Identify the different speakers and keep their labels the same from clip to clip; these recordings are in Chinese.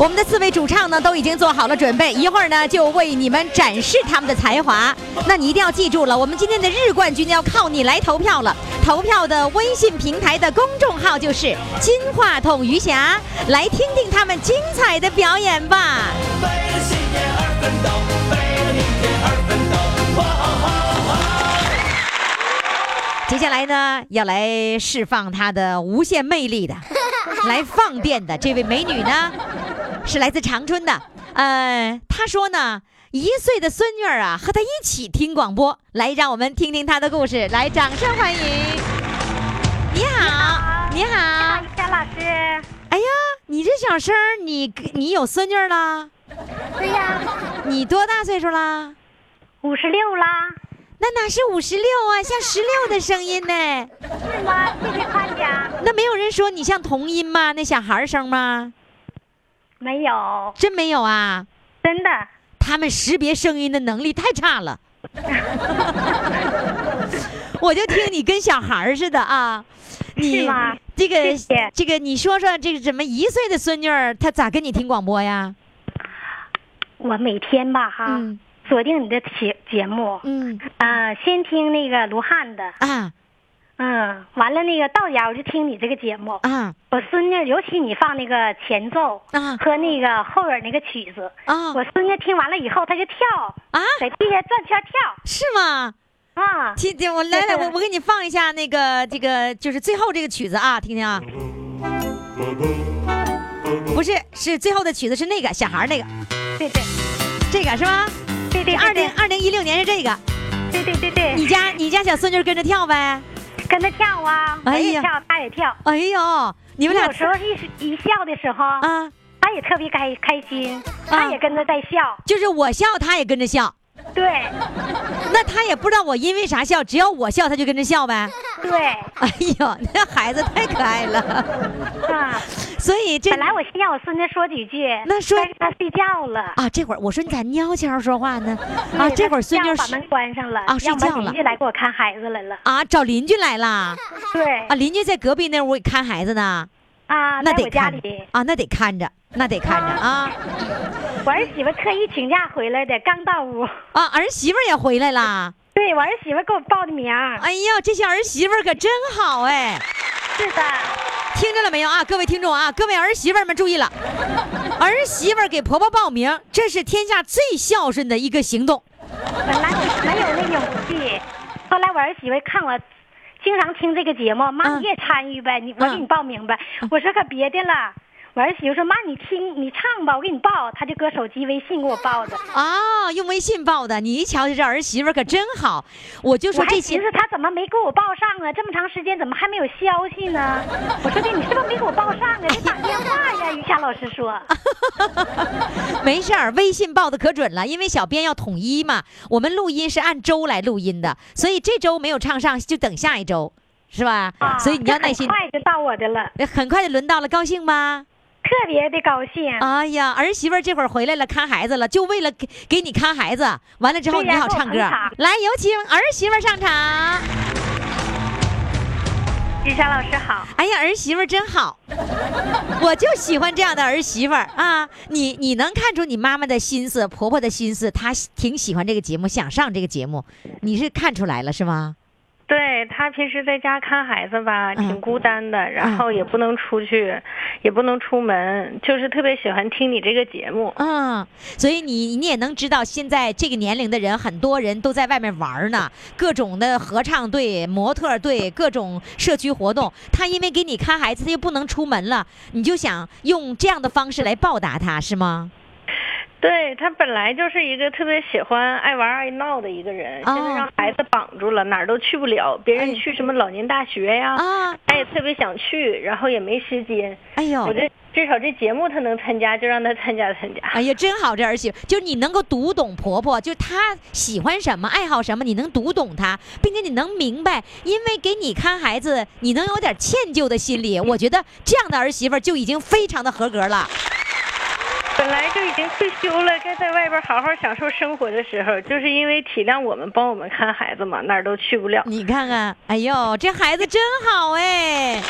Speaker 1: 我们的四位主唱呢都已经做好了准备，一会儿呢就为你们展示他们的才华。那你一定要记住了，我们今天的日冠军要靠你来投票了。投票的微信平台的公众号就是“金话筒余霞”，来听听他们精彩的表演吧。
Speaker 2: 为了信念而奋斗，为了明天而奋斗
Speaker 1: 接下来呢，要来释放她的无限魅力的，来放电的这位美女呢。是来自长春的，呃，他说呢，一岁的孙女儿啊，和他一起听广播，来，让我们听听他的故事，来，掌声欢迎。你好，你好，你
Speaker 3: 好，夏老师。
Speaker 1: 哎呀，你这小声你你有孙女了？
Speaker 3: 对呀。
Speaker 1: 你多大岁数啦？
Speaker 3: 五十六啦。
Speaker 1: 那哪是五十六啊，像十六的声音呢？
Speaker 3: 是吗？谢谢夸奖。
Speaker 1: 那没有人说你像童音吗？那小孩声吗？
Speaker 3: 没有，
Speaker 1: 真没有啊！
Speaker 3: 真的，
Speaker 1: 他们识别声音的能力太差了。我就听你跟小孩似的啊！
Speaker 3: 是吗？
Speaker 1: 这个这个，你说说这个怎么一岁的孙女儿她咋跟你听广播呀？
Speaker 3: 我每天吧哈，锁定你的节节目，嗯啊，先听那个卢汉的啊。嗯，完了那个到家我就听你这个节目啊。我孙女尤其你放那个前奏啊和那个后边那个曲子啊，我孙女听完了以后她就跳啊，在地下转圈跳。
Speaker 1: 是吗？啊，听听我来来我我给你放一下那个这个就是最后这个曲子啊，听听啊。不是，是最后的曲子是那个小孩那个。
Speaker 3: 对对，
Speaker 1: 这个是吗？
Speaker 3: 对对，
Speaker 1: 二零二零一六年是这个。
Speaker 3: 对对对对。
Speaker 1: 你家你家小孙女跟着跳呗。
Speaker 3: 跟他跳啊，我也跳，他也跳。
Speaker 1: 哎呦，你们俩
Speaker 3: 有时候一一笑的时候啊，他也特别开开心，他也跟着在笑。
Speaker 1: 就是我笑，他也跟着笑。
Speaker 3: 对。
Speaker 1: 那他也不知道我因为啥笑，只要我笑，他就跟着笑呗。
Speaker 3: 对。
Speaker 1: 哎呦，那孩子太可爱了。啊。所以这
Speaker 3: 本来我先让我孙子说几句，
Speaker 1: 那说
Speaker 3: 他睡觉了
Speaker 1: 啊。这会儿我说你咋悄悄说话呢？啊，这会儿孙女
Speaker 3: 把门关上了
Speaker 1: 啊，睡觉了。
Speaker 3: 邻居来给我看孩子来了
Speaker 1: 啊，找邻居来了。
Speaker 3: 对
Speaker 1: 啊，邻居在隔壁那屋看孩子呢。
Speaker 3: 啊，
Speaker 1: 那得
Speaker 3: 看
Speaker 1: 啊，那得看着，那得看着啊。
Speaker 3: 我儿媳妇特意请假回来的，刚到屋
Speaker 1: 啊，儿媳妇也回来啦。
Speaker 3: 对我儿媳妇给我报的名。
Speaker 1: 哎呀，这些儿媳妇可真好哎。
Speaker 3: 是的。
Speaker 1: 听着了没有啊，各位听众啊，各位儿媳妇们注意了，儿媳妇给婆婆报名，这是天下最孝顺的一个行动。
Speaker 3: 本来没有那勇气，后来我儿媳妇看我经常听这个节目，妈你也参与呗，你我给你报名呗。我说可别的了。我儿媳妇说：“妈，你听，你唱吧，我给你报。”他就搁手机微信给我报的。
Speaker 1: 啊，用微信报的。你一瞧，这儿媳妇可真好。我就说这
Speaker 3: 寻思他怎么没给我报上啊？这么长时间怎么还没有消息呢？我说的，你是不是没给我报上啊？你打电话呀？于霞老师说。
Speaker 1: 没事儿，微信报的可准了，因为小编要统一嘛。我们录音是按周来录音的，所以这周没有唱上，就等下一周，是吧？啊。所以你要耐心。
Speaker 3: 很快就到我的了。
Speaker 1: 很快就轮到了，高兴吗？
Speaker 3: 特别的高兴！
Speaker 1: 哎呀，儿媳妇这会儿回来了，看孩子了，就为了给给你看孩子。完了之后，你好唱歌。来，有请儿媳妇上场。
Speaker 3: 志霞老师好。
Speaker 1: 哎呀，儿媳妇真好，我就喜欢这样的儿媳妇啊！你你能看出你妈妈的心思，婆婆的心思，她挺喜欢这个节目，想上这个节目，你是看出来了是吗？
Speaker 4: 对他平时在家看孩子吧，挺孤单的，然后也不能出去，也不能出门，就是特别喜欢听你这个节目。
Speaker 1: 嗯，所以你你也能知道，现在这个年龄的人，很多人都在外面玩呢，各种的合唱队、模特队，各种社区活动。他因为给你看孩子，他又不能出门了，你就想用这样的方式来报答他，是吗？
Speaker 4: 对他本来就是一个特别喜欢爱玩爱闹的一个人，现在让孩子绑住了，哪儿都去不了。别人去什么老年大学呀，他也特别想去，然后也没时间。哎呦，我这至少这节目他能参加，就让他参加参加。
Speaker 1: 哎呀，真好，这儿媳妇，就你能够读懂婆婆，就她喜欢什么，爱好什么，你能读懂她，并且你能明白，因为给你看孩子，你能有点歉疚的心理。我觉得这样的儿媳妇就已经非常的合格了。
Speaker 4: 本来就已经退休了，该在外边好好享受生活的时候，就是因为体谅我们，帮我们看孩子嘛，哪儿都去不了。
Speaker 1: 你看看，哎呦，这孩子真好哎！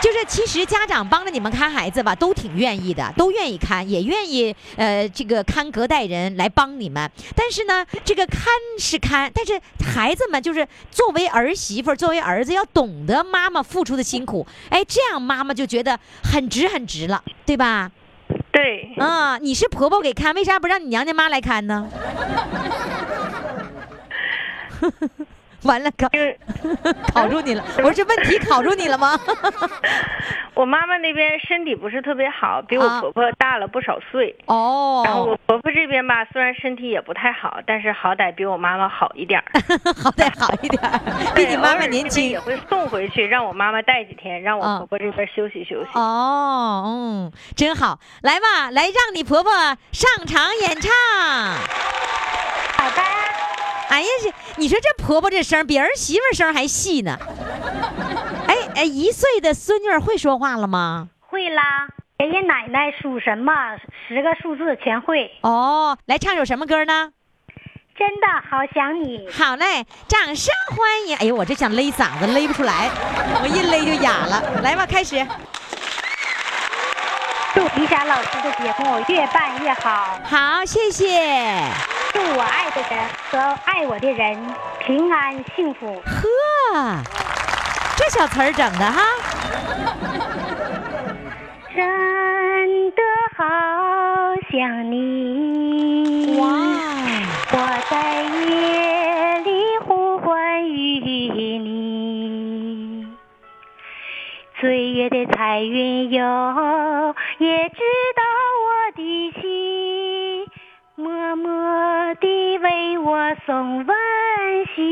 Speaker 1: 就是其实家长帮着你们看孩子吧，都挺愿意的，都愿意看，也愿意呃这个看隔代人来帮你们。但是呢，这个看是看，但是孩子们就是作为儿媳妇，作为儿子，要懂得妈妈付出的辛苦。哎，这样妈妈就觉得很值很值了，对吧？
Speaker 4: 对，
Speaker 1: 啊，你是婆婆给看，为啥不让你娘家妈来看呢？完了，考考住你了！我说这问题考住你了吗？
Speaker 4: 我妈妈那边身体不是特别好，比我婆婆大了不少岁。哦。然后我婆婆这边吧，虽然身体也不太好，但是好歹比我妈妈好一点
Speaker 1: 好歹好一点比你妈妈年轻。
Speaker 4: 也会送回去，让我妈妈带几天，让我婆婆这边休息休息。
Speaker 1: 哦，嗯，真好。来吧，来让你婆婆上场演唱。
Speaker 3: 好的。
Speaker 1: 哎呀，这你说这婆婆这声比儿媳妇声还细呢。哎哎，一岁的孙女会说话了吗？
Speaker 3: 会啦，爷爷奶奶数什么十个数字全会。
Speaker 1: 哦，来唱首什么歌呢？
Speaker 3: 真的好想你。
Speaker 1: 好嘞，掌声欢迎。哎呦，我这想勒嗓子勒不出来，我一勒就哑了。来吧，开始。
Speaker 3: 祝李霞老师的节目越办越好。
Speaker 1: 好，谢谢。
Speaker 3: 祝我爱的人和爱我的人平安幸福。
Speaker 1: 呵，这小词儿整的哈。
Speaker 3: 真的好想你。哇！我在夜里呼唤与你。岁月的彩云哟，也知道我的心。默默地为我送温馨，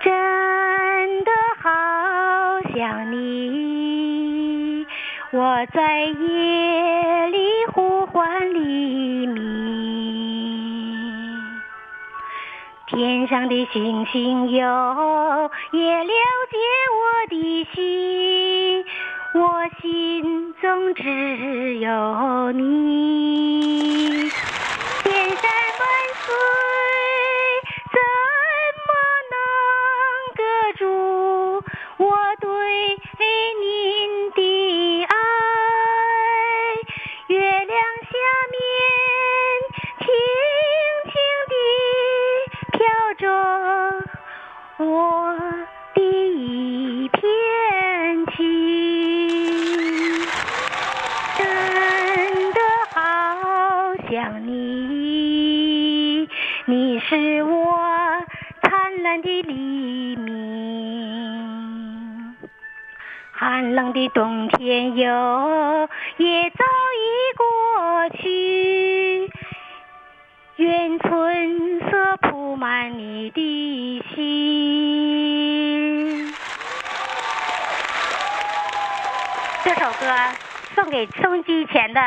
Speaker 3: 真的好想你，我在夜里呼唤黎明，天上的星星哟，也了解我的心。我心中只有你，千山万水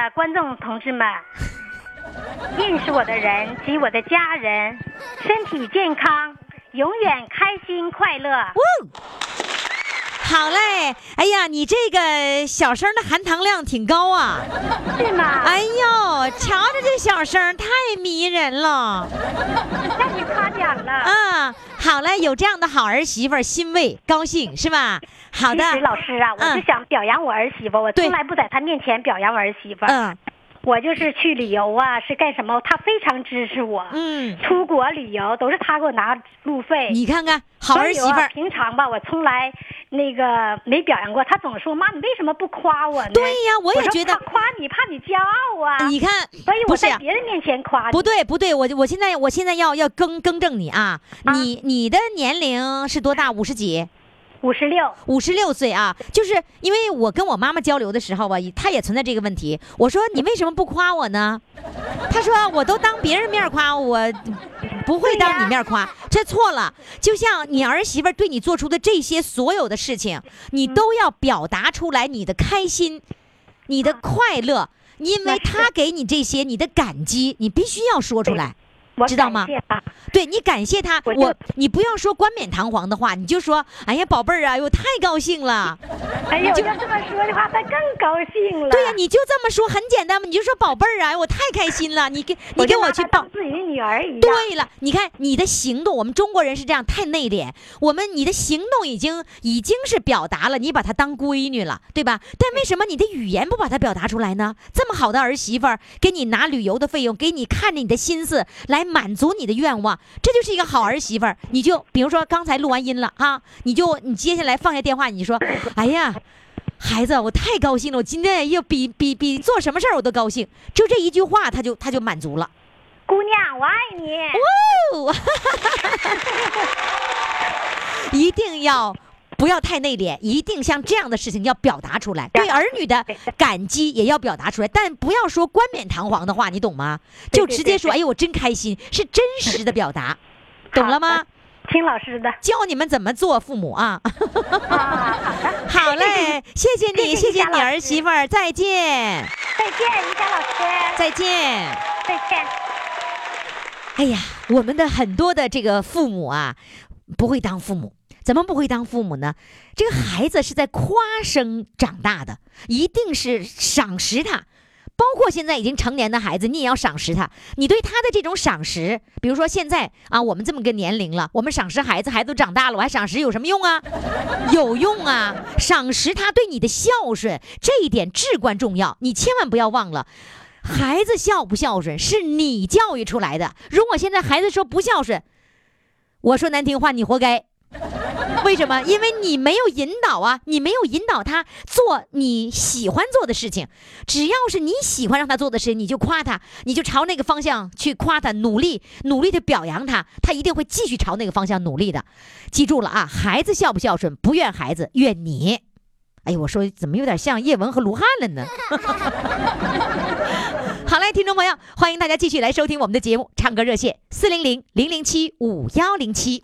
Speaker 3: 观众同志们。认识我的人及我的家人，身体健康，永远开心快乐。
Speaker 1: 好嘞，哎呀，你这个小声的含糖量挺高啊，
Speaker 3: 是吗？
Speaker 1: 哎呦，瞧着这小声太迷人了。
Speaker 3: 让你夸奖了。
Speaker 1: 嗯，好嘞，有这样的好儿媳妇，欣慰高兴是吧？好的。
Speaker 3: 老师啊，我是想表扬我儿媳妇，我从来不在她面前表扬我儿媳妇。嗯。我就是去旅游啊，是干什么？他非常支持我。嗯，出国旅游都是他给我拿路费。
Speaker 1: 你看看，好儿媳妇。
Speaker 3: 平常吧，我从来那个没表扬过。他总说：“妈，你为什么不夸我呢？”
Speaker 1: 对呀，我也觉得。
Speaker 3: 夸你，怕你骄傲啊。
Speaker 1: 你看，
Speaker 3: 所以我在别人面前夸。
Speaker 1: 不对，不对，我我现在我现在要要更更正你啊！你你的年龄是多大？五十几。
Speaker 3: 五十六，
Speaker 1: 五十六岁啊，就是因为我跟我妈妈交流的时候吧，她也存在这个问题。我说你为什么不夸我呢？她说我都当别人面夸我，不会当你面夸，这错了。就像你儿媳妇对你做出的这些所有的事情，你都要表达出来你的开心，你的快乐，因为她给你这些，你的感激，你必须要说出来。知道吗？对你感谢他，我你不要说冠冕堂皇的话，你就说，哎呀，宝贝儿啊，我太高兴了。
Speaker 3: 哎呀，就要这么说的话，他更高兴了。
Speaker 1: 对呀，你就这么说，很简单嘛，你就说宝贝儿啊，我太开心了。你给你给我去抱
Speaker 3: 自己的女儿一样。
Speaker 1: 对了，你看你的行动，我们中国人是这样，太内敛。我们你的行动已经已经是表达了，你把她当闺女了，对吧？但为什么你的语言不把她表达出来呢？这么好的儿媳妇儿，给你拿旅游的费用，给你看着你的心思来。满足你的愿望，这就是一个好儿媳妇儿。你就比如说刚才录完音了啊，你就你接下来放下电话，你说：“哎呀，孩子，我太高兴了，我今天又比比比做什么事儿我都高兴。”就这一句话，他就他就满足了。
Speaker 3: 姑娘，我爱你。
Speaker 1: 哦，一定要。不要太内敛，一定像这样的事情要表达出来，对儿女的感激也要表达出来，但不要说冠冕堂皇的话，你懂吗？就直接说，哎呦，我真开心，是真实的表达，懂了吗？
Speaker 3: 听老师的，
Speaker 1: 教你们怎么做父母啊！
Speaker 3: 好
Speaker 1: 嘞，谢谢你，谢谢你儿媳妇儿，再
Speaker 3: 见，再见，于佳老师，
Speaker 1: 再见，
Speaker 3: 再见。
Speaker 1: 哎呀，我们的很多的这个父母啊，不会当父母。怎么不会当父母呢？这个孩子是在夸声长大的，一定是赏识他。包括现在已经成年的孩子，你也要赏识他。你对他的这种赏识，比如说现在啊，我们这么个年龄了，我们赏识孩子，孩子都长大了，我还赏识有什么用啊？有用啊！赏识他对你的孝顺，这一点至关重要。你千万不要忘了，孩子孝不孝顺是你教育出来的。如果现在孩子说不孝顺，我说难听话，你活该。为什么？因为你没有引导啊，你没有引导他做你喜欢做的事情。只要是你喜欢让他做的事情，你就夸他，你就朝那个方向去夸他，努力努力的表扬他，他一定会继续朝那个方向努力的。记住了啊，孩子孝不孝顺，不怨孩子，怨你。哎呀，我说怎么有点像叶文和卢汉了呢？好嘞，听众朋友，欢迎大家继续来收听我们的节目，唱歌热线四零零零零七五幺零七。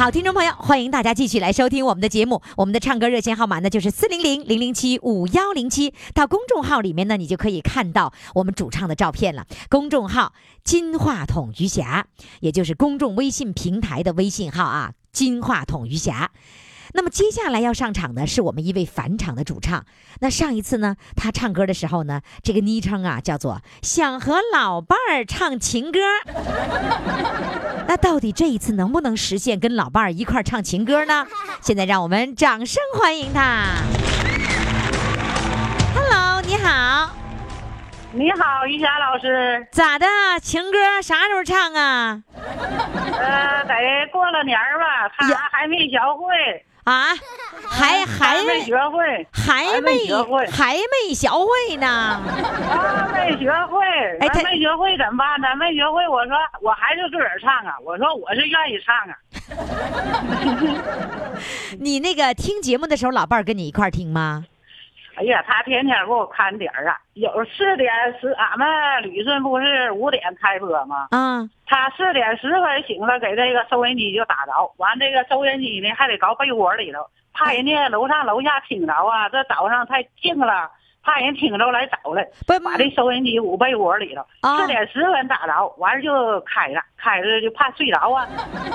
Speaker 1: 好，听众朋友，欢迎大家继续来收听我们的节目。我们的唱歌热线号码呢，就是四零零零零七五幺零七。到公众号里面呢，你就可以看到我们主唱的照片了。公众号“金话筒余霞”，也就是公众微信平台的微信号啊，“金话筒余霞”。那么接下来要上场的是我们一位返场的主唱。那上一次呢，他唱歌的时候呢，这个昵称啊叫做“想和老伴儿唱情歌”。那到底这一次能不能实现跟老伴儿一块儿唱情歌呢？现在让我们掌声欢迎他。Hello，你好。
Speaker 5: 你好，于霞老师。
Speaker 1: 咋的？情歌啥时候唱啊？
Speaker 5: 呃，得过了年吧，他还没学会。
Speaker 1: 啊，还 还
Speaker 5: 没学会，
Speaker 1: 还没学会，还没学会呢。
Speaker 5: 啊，没学会，哎，他没学会怎么办呢？没学会，我说我还是自个儿唱啊。我说我是愿意唱啊。
Speaker 1: 你那个听节目的时候，老伴儿跟你一块儿听吗？
Speaker 5: 哎呀，他天天给我看点儿啊，有四点十，俺们旅顺不是五点开播吗？
Speaker 1: 嗯，
Speaker 5: 他四点十分醒了，给这个收音机就打着，完这个收音机呢还得搞被窝里头，怕人家楼上楼下听着啊，这早上太静了。怕人听着来找来，把这收音机捂被窝里头，四点十分打着，完了就开了，开着就怕睡着啊，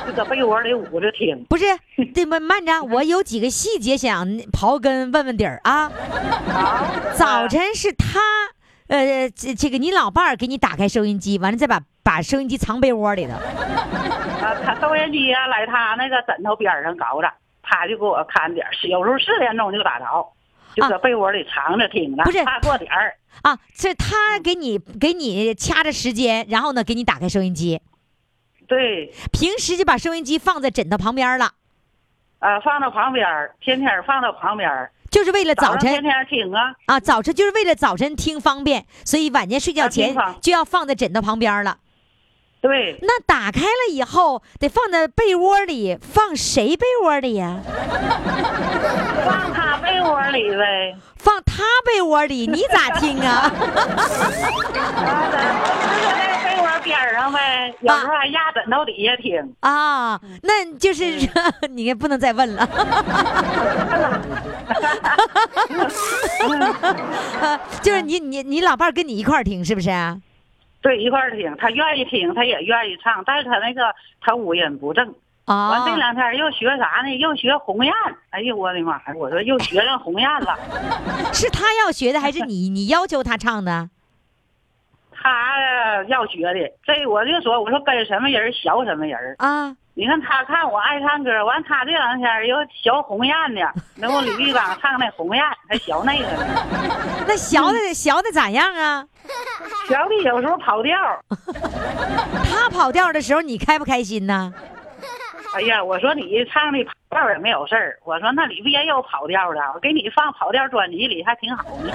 Speaker 5: 就搁被窝里捂着听。
Speaker 1: 不是，这么慢着，我有几个细节想刨根问问底儿啊。早晨是他，呃，这这个你老伴儿给你打开收音机，完了再把把收音机藏被窝里头。
Speaker 5: 啊，他收音机啊，来他那个枕头边上搞着，他就给我看点儿，有时候四点钟就打着。就搁被窝里藏着听着，
Speaker 1: 不是
Speaker 5: 怕过点儿
Speaker 1: 啊？是他给你给你掐着时间，然后呢给你打开收音机。
Speaker 5: 对，
Speaker 1: 平时就把收音机放在枕头旁边了。
Speaker 5: 啊，放到旁边天天放到旁边
Speaker 1: 就是为了早晨
Speaker 5: 天天听啊。
Speaker 1: 啊，早晨就是为了早晨听方便，所以晚间睡觉前就要放在枕头旁边了。
Speaker 5: 对，
Speaker 1: 那打开了以后得放在被窝里，放谁被窝里呀？
Speaker 5: 放 他被窝里呗。
Speaker 1: 放他被窝里，你咋听啊？
Speaker 5: 被窝边上呗，有时候还压枕头底下听。
Speaker 1: 啊，那就是 你也不能再问了。就是你你你老伴跟你一块儿听是不是？
Speaker 5: 对，一块儿听，他愿意听，他也愿意唱，但是他那个他五音不正。啊！完这两天又学啥呢？又学鸿雁。哎呦，我的妈呀！我说又学上鸿雁了。
Speaker 1: 是他要学的，还是你你要求他唱的？
Speaker 5: 他要学的。这我就说，我说跟什么人学什么人啊！你看他看我爱唱歌，完他这两天又学鸿雁的。那我李玉刚唱那鸿雁，还学那个呢。
Speaker 1: 那学的学的咋样啊？
Speaker 5: 学的有时候跑调。
Speaker 1: 他跑调的时候，你开不开心呢？
Speaker 5: 哎呀，我说你唱的跑调也没有事儿。我说那里边也有跑调的，我给你放跑调专辑里还挺好呢。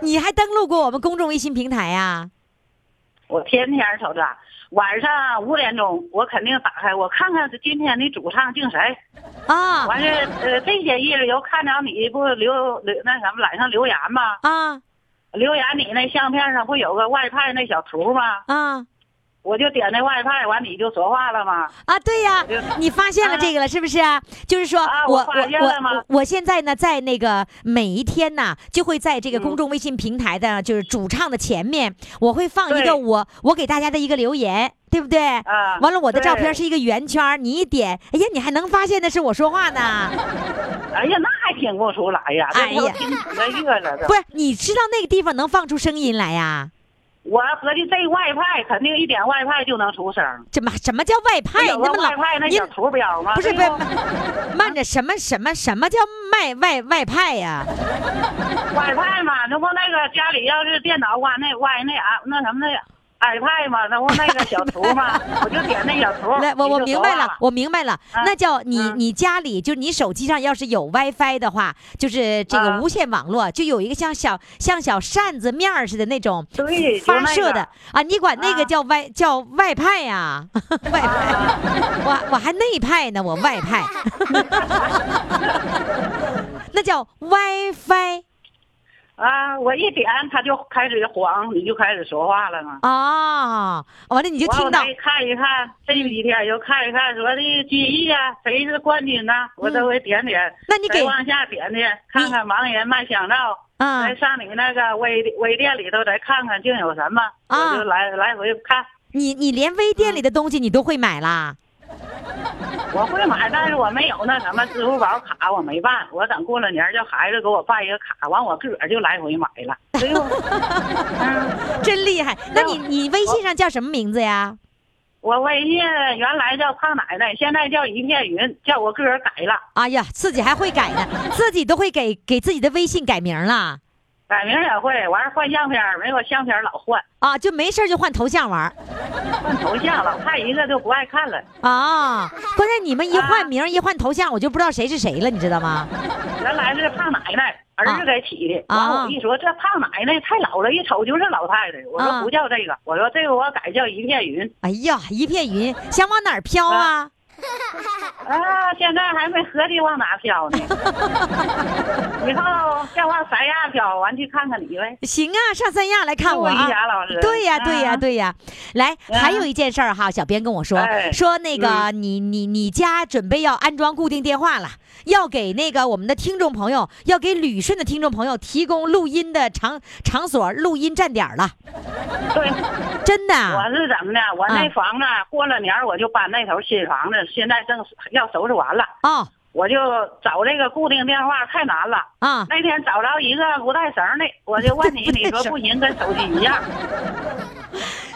Speaker 1: 你还登录过我们公众微信平台呀？
Speaker 5: 我天天瞅着，晚上五点钟我肯定打开，我看看今天的主唱敬谁。啊。完事呃，这些日子又看着你不留留那什么来上留言吗？啊。留言你那相片上不有个外派那小图吗？啊。我就点那外派，完你就说话了吗？
Speaker 1: 啊，对呀，你发现了这个了是不是啊？就是说我我我我现在呢，在那个每一天呢，就会在这个公众微信平台的，就是主唱的前面，我会放一个我我给大家的一个留言，对不对？啊，完了我的照片是一个圆圈，你一点，哎呀，你还能发现那是我说话呢。
Speaker 5: 哎呀，那还听不出来呀？哎呀，
Speaker 1: 不是，你知道那个地方能放出声音来呀？
Speaker 5: 我合计这外派肯定一点外派就能出声。
Speaker 1: 怎么什么叫外派？
Speaker 5: 那么外派那小图标吗？
Speaker 1: 不是不是，慢着，什么什么什么叫卖外外派呀？
Speaker 5: 外派嘛，那不那个家里要是电脑关那外那啊那什么那。iPad 嘛，那不那个小图嘛，我就点那小图。来，
Speaker 1: 我我明白了，我明白了，那叫你你家里就你手机上要是有 WiFi 的话，就是这个无线网络，就有一个像小像小扇子面似的那种发射的。啊，你管那个叫外叫外派呀？外派，我我还内派呢，我外派，那叫 WiFi。
Speaker 5: 啊！我一点，他就开始黄，你就开始说话了嘛。
Speaker 1: 啊，完了你就听到。
Speaker 5: 看一看这几天又看一看，说的几亿啊，谁是冠军呢？我都会点点。
Speaker 1: 那你给
Speaker 5: 往下点点，看看盲人卖香皂。啊。再上你那个微微店里头再看看，净有什么？啊。我就来来回看。
Speaker 1: 你你连微店里的东西你都会买啦？
Speaker 5: 我会买，但是我没有那什么支付宝卡，我没办。我等过了年叫孩子给我办一个卡，完我自个儿就来回买了。哎呦，
Speaker 1: 真厉害！那你你微信上叫什么名字呀？
Speaker 5: 我微信原来叫胖奶奶，现在叫一片云，叫我个人改了。
Speaker 1: 哎呀，自己还会改呢，自己都会给给自己的微信改名了。
Speaker 5: 改名也会，完换相片没有相片老换
Speaker 1: 啊，就没事就换头像玩
Speaker 5: 换头像老看一个就不爱看了啊。
Speaker 1: 关键你们一换名一换头像，我就不知道谁是谁了，你知道吗？
Speaker 5: 原来是胖奶奶，儿子给起的。完我一说这胖奶奶太老了，一瞅就是老太太。我说不叫这个，我说这个我改叫一片云。
Speaker 1: 哎呀，一片云，想往哪儿飘啊？
Speaker 5: 啊，现在还没合计往哪飘呢。以后先往三亚飘，完去看看你呗。
Speaker 1: 行啊，上三亚来看我啊。对呀，对呀，对呀。来，还有一件事儿哈，小编跟我说，说那个你你你家准备要安装固定电话了，要给那个我们的听众朋友，要给旅顺的听众朋友提供录音的场场所、录音站点了。
Speaker 5: 对，
Speaker 1: 真的。
Speaker 5: 我是怎么的？我那房子过了年我就搬那头新房子。现在正要收拾完了啊，我就找这个固定电话太难了啊。那天找着一个不带绳的，我就问你，你说不行，跟手机一样。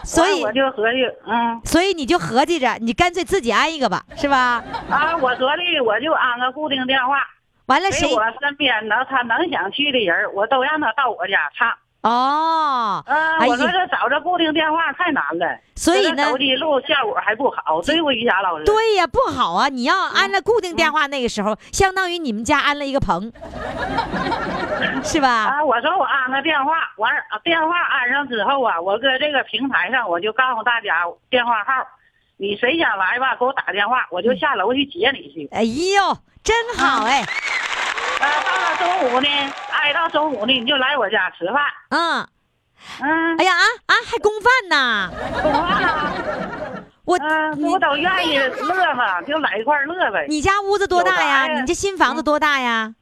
Speaker 1: 所以
Speaker 5: 我就合计，嗯，
Speaker 1: 所以你就合计着，你干脆自己安一个吧，是吧？
Speaker 5: 啊，我合计我就安个固定电话，
Speaker 1: 完了谁
Speaker 5: 我身边能他能想去的人，我都让他到我家唱。
Speaker 1: 哦，
Speaker 5: 啊，我说这找这固定电话太难了，
Speaker 1: 所以呢，
Speaker 5: 手机录效果还不好，对不？于霞老师，
Speaker 1: 对呀，不好啊！你要安了固定电话，那个时候相当于你们家安了一个棚，是吧？
Speaker 5: 啊，我说我安个电话，完电话安上之后啊，我搁这个平台上我就告诉大家电话号，你谁想来吧，给我打电话，我就下楼去接你去。
Speaker 1: 哎呦，真好哎！
Speaker 5: 啊，到了中午呢，挨到中午呢，你就来我家吃饭。
Speaker 1: 嗯，嗯。哎呀啊啊，还供饭呢？
Speaker 5: 供饭啊！
Speaker 1: 我
Speaker 5: 我都愿意乐嘛，就来一块乐呗。
Speaker 1: 你家屋子多大呀？你这新房子多大呀？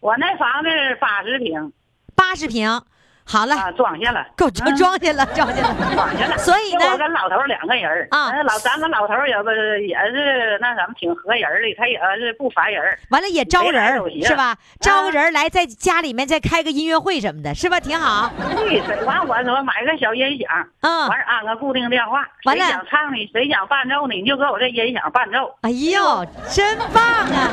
Speaker 5: 我那房子八十平。
Speaker 1: 八十平。好了，
Speaker 5: 装下了，
Speaker 1: 够装装下了，装下了，
Speaker 5: 装下了。
Speaker 1: 所以呢，
Speaker 5: 我跟老头两个人啊，老咱们老头也不也是那什么挺合人的，他也是不烦人。
Speaker 1: 完了也招人是吧？招个人来在家里面再开个音乐会什么的，是吧？挺好。
Speaker 5: 对，完我说买个小音响，嗯，完安个固定电话，
Speaker 1: 完了
Speaker 5: 谁想唱呢，谁想伴奏呢，你就搁我这音响伴奏。
Speaker 1: 哎呦，真棒啊！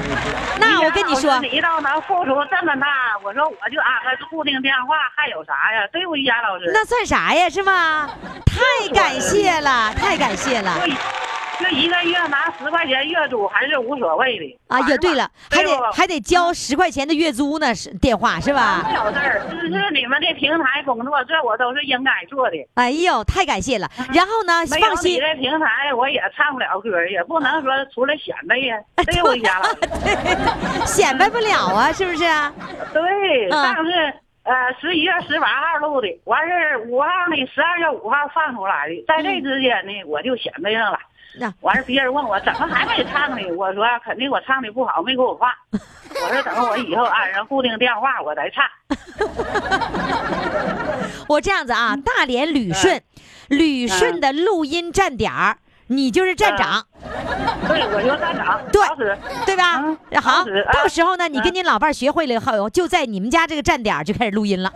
Speaker 1: 那我跟你说，
Speaker 5: 你倒能付出这么大，我说我就安个固定电话。还有啥呀？对不，严老师？
Speaker 1: 那算啥呀？是吗？太感谢了，太感谢了。
Speaker 5: 那一个月拿十块钱月租还是无所谓的。
Speaker 1: 啊，也对了，还得还得交十块钱的月租呢，是电话是吧？
Speaker 5: 没有事儿，只是你们这平台工作，这我都是应该做的。
Speaker 1: 哎呦，太感谢了。然后呢，放心，
Speaker 5: 你这平台我也唱不了歌，也不能说出来显摆呀，对不，师？
Speaker 1: 显摆不了啊，是不是？
Speaker 5: 对，上次。呃，十一月十八号录的，完事儿五号呢，十二月五号放出来的，在这之间呢，我就显摆上了。那完事儿，别人问我怎么还没唱呢？我说肯定我唱的不好，没给我放。我说等我以后安上固定电话，我再唱。
Speaker 1: 我这样子啊，大连旅顺，旅顺的录音站点儿。你就是站长，
Speaker 5: 对，我就是站长，
Speaker 1: 对，对吧？好，到时候呢，你跟你老伴学会了以后，就在你们家这个站点就开始录音了，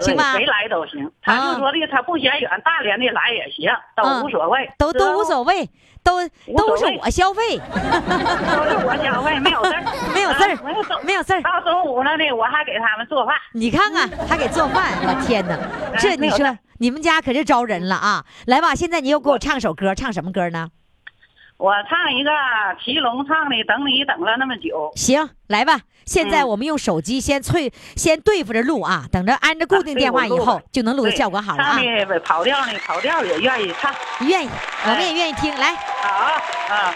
Speaker 1: 行吧？
Speaker 5: 谁来都行，他就说的，他不嫌远，大连的来也行，都无所谓，
Speaker 1: 都都无所谓，都都是我消费，
Speaker 5: 都是我消费，没有事儿，
Speaker 1: 没有事儿，没有事儿。
Speaker 5: 到中午了呢，我还给他们做饭，
Speaker 1: 你看看，还给做饭，我天哪，这你说。你们家可是招人了啊！来吧，现在你又给我唱首歌，唱什么歌呢？
Speaker 5: 我唱一个祁隆唱的《等你等了那么久》。
Speaker 1: 行，来吧。现在我们用手机先脆先对付着录啊，等着安着固定电话以后就能录的效果好了啊。
Speaker 5: 唱的跑调呢，跑调也愿意唱，
Speaker 1: 愿意，我们也愿意听。来，
Speaker 5: 好啊。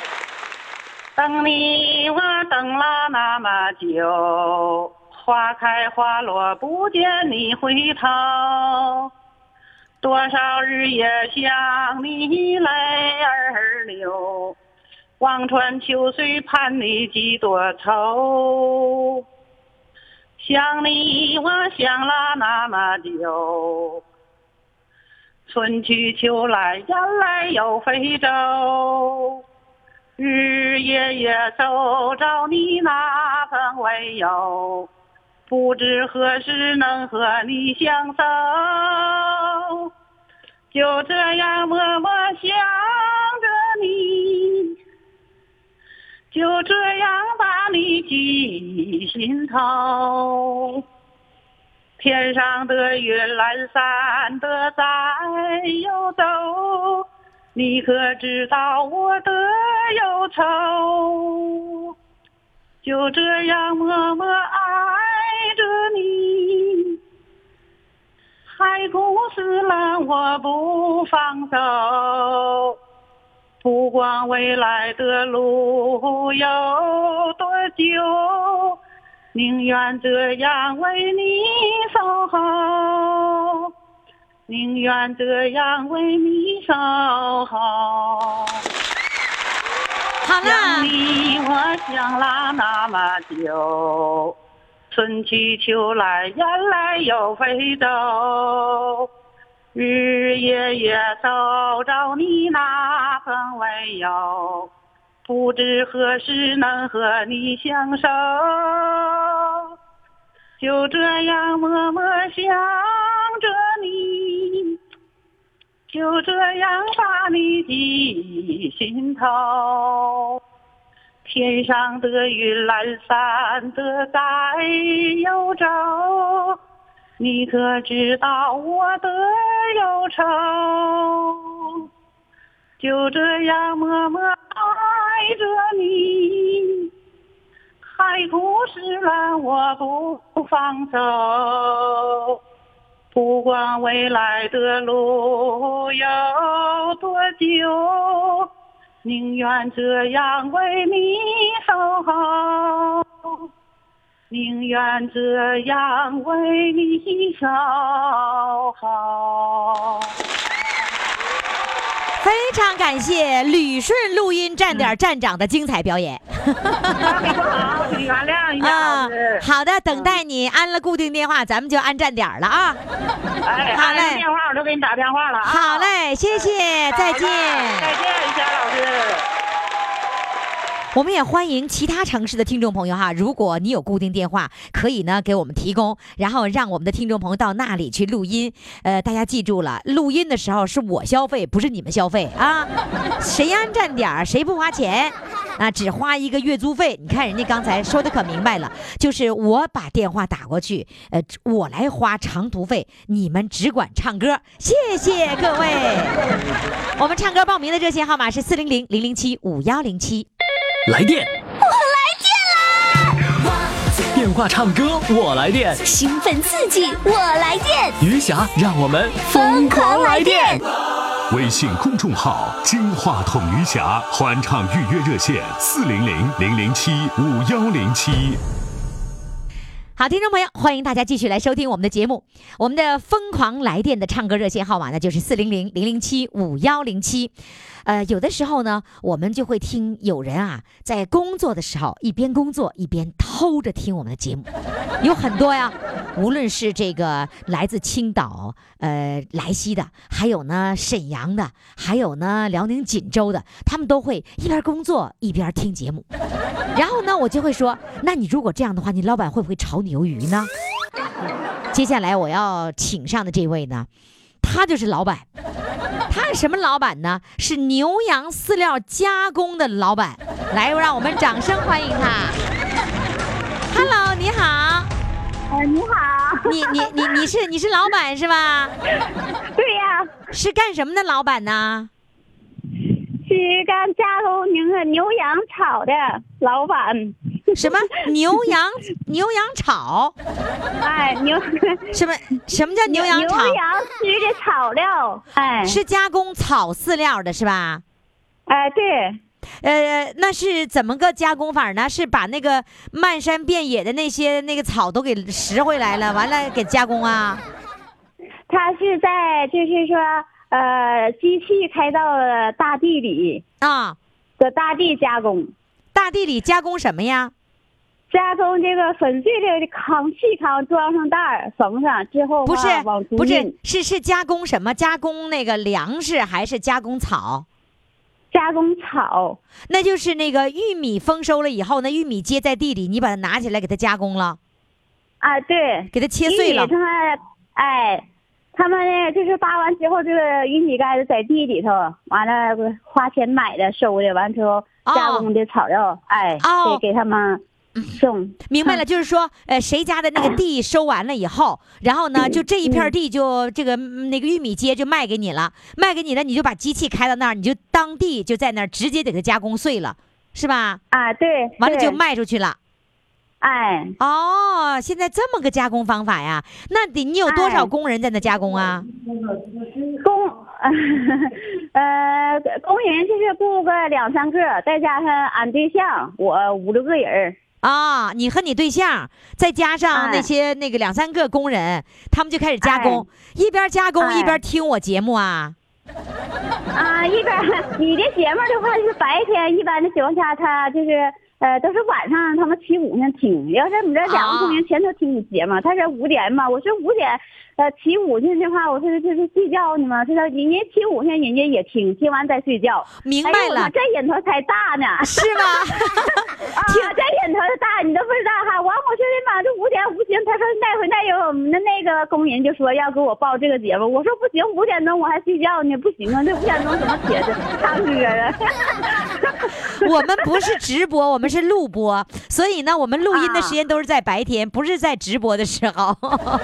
Speaker 5: 等你我等了那么久，花开花落不见你回头。多少日夜想你泪儿流，望穿秋水盼你几多愁。想你我想了那么久，春去秋来雁来又飞走，日日夜夜走着你那份温柔？不知何时能和你相守，就这样默默想着你，就这样把你记心头。天上的云懒散的在游走，你可知道我的忧愁？就这样默默爱。着你，海枯石烂我不放手。不管未来的路有多久，宁愿这样为你守候，宁愿这样为你守候。想你我想了那么久。春去秋来，雁来又飞走，日日夜夜找找你哪曾为有？不知何时能和你相守，就这样默默想着你，就这样把你记心头。天上的云懒散的在游走，你可知道我的忧愁？就这样默默爱着你，海枯石烂我不放手。不管未来的路有多久，宁愿这样为你守候。宁愿这样为你守候。
Speaker 1: 非常感谢旅顺录音站点站长的精彩表演。
Speaker 5: 好，请原谅一下。
Speaker 1: 好的，等待你安了固定电话，咱们就安站点了啊。
Speaker 5: 哎，好嘞，电话我都给你打电话了啊。
Speaker 1: 好嘞，谢谢，再见。
Speaker 5: 再见，夏老师。
Speaker 1: 我们也欢迎其他城市的听众朋友哈，如果你有固定电话，可以呢给我们提供，然后让我们的听众朋友到那里去录音。呃，大家记住了，录音的时候是我消费，不是你们消费啊。谁安站点谁不花钱啊，只花一个月租费。你看人家刚才说的可明白了，就是我把电话打过去，呃，我来花长途费，你们只管唱歌。谢谢各位。我们唱歌报名的热线号码是四零零零零七五幺零七。
Speaker 6: 来电，
Speaker 7: 我来电啦！
Speaker 6: 电话唱歌，我来电，
Speaker 7: 兴奋刺激，我来电，
Speaker 6: 余霞，让我们疯狂来电！
Speaker 8: 微信公众号“金话筒余霞”欢唱预约热线：四零零零零七五幺零七。
Speaker 1: 好，听众朋友，欢迎大家继续来收听我们的节目。我们的疯狂来电的唱歌热线号码呢，就是四零零零零七五幺零七。呃，有的时候呢，我们就会听有人啊，在工作的时候一边工作一边偷着听我们的节目，有很多呀。无论是这个来自青岛、呃莱西的，还有呢沈阳的，还有呢辽宁锦州的，他们都会一边工作一边听节目。然后呢，我就会说，那你如果这样的话，你老板会不会炒你鱿鱼呢？接下来我要请上的这位呢，他就是老板，什么老板呢？是牛羊饲料加工的老板。来，让我们掌声欢迎他。Hello，你好。
Speaker 9: 哎，你好。
Speaker 1: 你你你你是你是老板是吧？
Speaker 9: 对呀。
Speaker 1: 是干什么的老板呢？
Speaker 9: 是干加工牛牛羊草的老板，
Speaker 1: 什么牛羊牛羊草？
Speaker 9: 哎，牛
Speaker 1: 什么什么叫牛羊草？
Speaker 9: 牛羊吃的草料，哎，
Speaker 1: 是加工草饲料的是吧？
Speaker 9: 哎，对，
Speaker 1: 呃，那是怎么个加工法呢？是把那个漫山遍野的那些那个草都给拾回来了，完了给加工啊？
Speaker 9: 他是在就是说。呃，机器开到了大地里
Speaker 1: 啊，
Speaker 9: 搁大地加工，
Speaker 1: 大地里加工什么呀？
Speaker 9: 加工这个粉碎的糠、细糠，装上袋儿，缝上之后
Speaker 1: 不是不是是是加工什么？加工那个粮食还是加工草？
Speaker 9: 加工草，
Speaker 1: 那就是那个玉米丰收了以后，那玉米接在地里，你把它拿起来给它加工了。
Speaker 9: 啊，对，
Speaker 1: 给它切碎了。
Speaker 9: 它哎。他们呢，就是扒完之后，这个玉米杆子在地里头，完了花钱买的、收的，完之后加工的草料，哎，给给他们送。
Speaker 1: 明白了，就是说，呃，谁家的那个地收完了以后，然后呢，就这一片地就这个那个玉米秸就卖给你了，卖给你了，你就把机器开到那儿，你就当地就在那儿直接给它加工碎了，是吧？
Speaker 9: 啊，对，
Speaker 1: 完了就卖出去了。
Speaker 9: 哎，
Speaker 1: 哦，现在这么个加工方法呀？那得你有多少工人在那加工啊？
Speaker 9: 工，呃，工人就是雇个两三个，再加上俺对象，我五六个人
Speaker 1: 啊，你和你对象，再加上那些那个两三个工人，他们就开始加工，一边加工一边听我节目啊。
Speaker 9: 啊，一边 你的节目的话是白天，一般的情况下他就是。呃，都是晚上他们起五上听，要是你这两个工人全都听你节目，他是五点嘛，我说五点，呃，起五去的话，我说这是睡觉呢吗？他说人家起五天，人家也听，听完再睡觉。
Speaker 1: 明白了，
Speaker 9: 这瘾头才大呢，
Speaker 1: 是吗？
Speaker 9: 啊，这瘾头大，你都不知道哈。完，我说的妈，这五点不行。他说那回那有我们的那个工人就说要给我报这个节目，我说不行，五点钟我还睡觉呢，不行啊，这五点钟怎么起来唱歌啊？
Speaker 1: 我们不是直播，我们是录播，所以呢，我们录音的时间都是在白天，不是在直播的时候。
Speaker 9: 啊，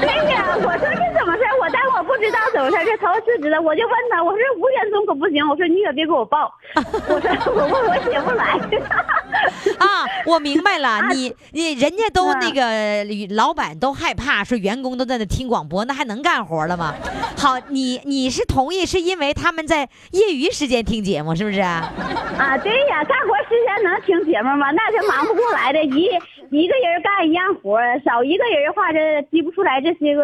Speaker 9: 对呀，我说这怎么事我但我不知道怎么事这头次知道，我就问他，我说五点钟可不行，我说你可别给我报，我说我问我写不来。
Speaker 1: 啊，我明白了，你你人家都那个老板都害怕，说员工都在那听广播，那还能干活了吗？好，你你是同意是因为他们在业余时间听节目，是不是？啊，
Speaker 9: 对呀，干活时间能听节目吗？那是忙不过来的，一一个人干一样活，少一个人的话，这提不出来这些个